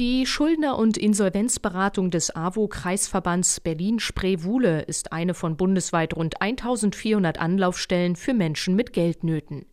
Die Schuldner- und Insolvenzberatung des AWO-Kreisverbands Berlin-Spree-Wuhle ist eine von bundesweit rund 1400 Anlaufstellen für Menschen mit Geldnöten.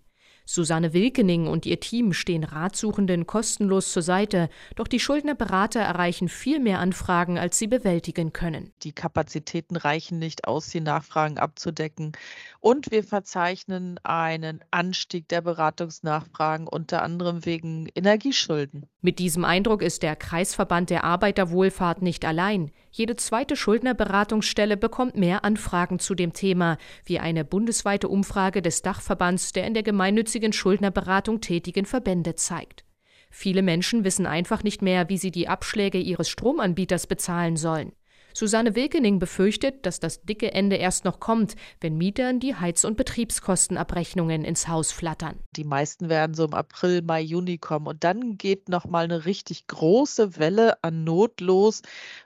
Susanne Wilkening und ihr Team stehen Ratsuchenden kostenlos zur Seite, doch die Schuldnerberater erreichen viel mehr Anfragen, als sie bewältigen können. Die Kapazitäten reichen nicht aus, die Nachfragen abzudecken. Und wir verzeichnen einen Anstieg der Beratungsnachfragen, unter anderem wegen Energieschulden. Mit diesem Eindruck ist der Kreisverband der Arbeiterwohlfahrt nicht allein. Jede zweite Schuldnerberatungsstelle bekommt mehr Anfragen zu dem Thema, wie eine bundesweite Umfrage des Dachverbands der in der gemeinnützigen Schuldnerberatung tätigen Verbände zeigt. Viele Menschen wissen einfach nicht mehr, wie sie die Abschläge ihres Stromanbieters bezahlen sollen. Susanne Wilkening befürchtet, dass das dicke Ende erst noch kommt, wenn Mietern die Heiz- und Betriebskostenabrechnungen ins Haus flattern. Die meisten werden so im April, Mai, Juni kommen und dann geht noch mal eine richtig große Welle an Not los,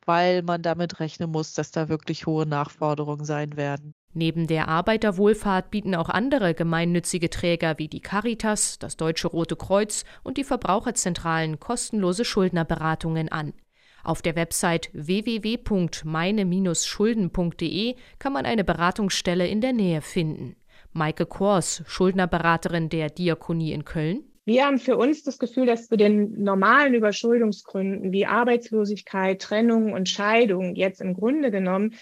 weil man damit rechnen muss, dass da wirklich hohe Nachforderungen sein werden. Neben der Arbeiterwohlfahrt bieten auch andere gemeinnützige Träger wie die Caritas, das Deutsche Rote Kreuz und die Verbraucherzentralen kostenlose Schuldnerberatungen an. Auf der Website www.meine-schulden.de kann man eine Beratungsstelle in der Nähe finden. Maike Kors, Schuldnerberaterin der Diakonie in Köln. Wir haben für uns das Gefühl, dass zu den normalen Überschuldungsgründen wie Arbeitslosigkeit, Trennung und Scheidung jetzt im Grunde genommen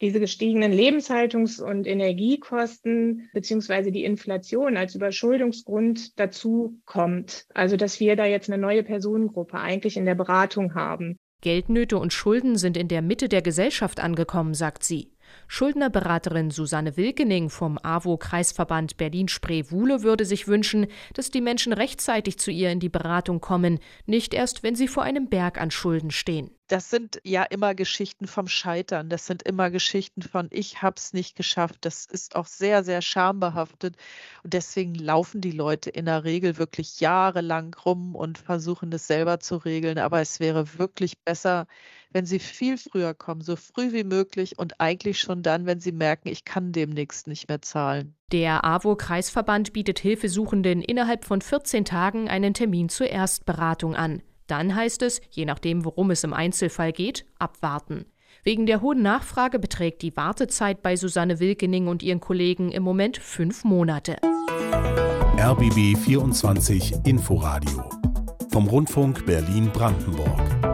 diese gestiegenen Lebenshaltungs- und Energiekosten beziehungsweise die Inflation als Überschuldungsgrund dazu kommt. Also dass wir da jetzt eine neue Personengruppe eigentlich in der Beratung haben. Geldnöte und Schulden sind in der Mitte der Gesellschaft angekommen, sagt sie. Schuldnerberaterin Susanne Wilkening vom AWO-Kreisverband Berlin-Spree-Wuhle würde sich wünschen, dass die Menschen rechtzeitig zu ihr in die Beratung kommen, nicht erst, wenn sie vor einem Berg an Schulden stehen das sind ja immer Geschichten vom Scheitern. Das sind immer Geschichten von ich habe es nicht geschafft. Das ist auch sehr, sehr schambehaftet. Und deswegen laufen die Leute in der Regel wirklich jahrelang rum und versuchen das selber zu regeln. Aber es wäre wirklich besser, wenn sie viel früher kommen, so früh wie möglich und eigentlich schon dann, wenn sie merken, ich kann demnächst nicht mehr zahlen. Der AWO-Kreisverband bietet Hilfesuchenden innerhalb von 14 Tagen einen Termin zur Erstberatung an. Dann heißt es, je nachdem, worum es im Einzelfall geht, abwarten. Wegen der hohen Nachfrage beträgt die Wartezeit bei Susanne Wilkening und ihren Kollegen im Moment fünf Monate. RBB 24 Inforadio vom Rundfunk Berlin-Brandenburg.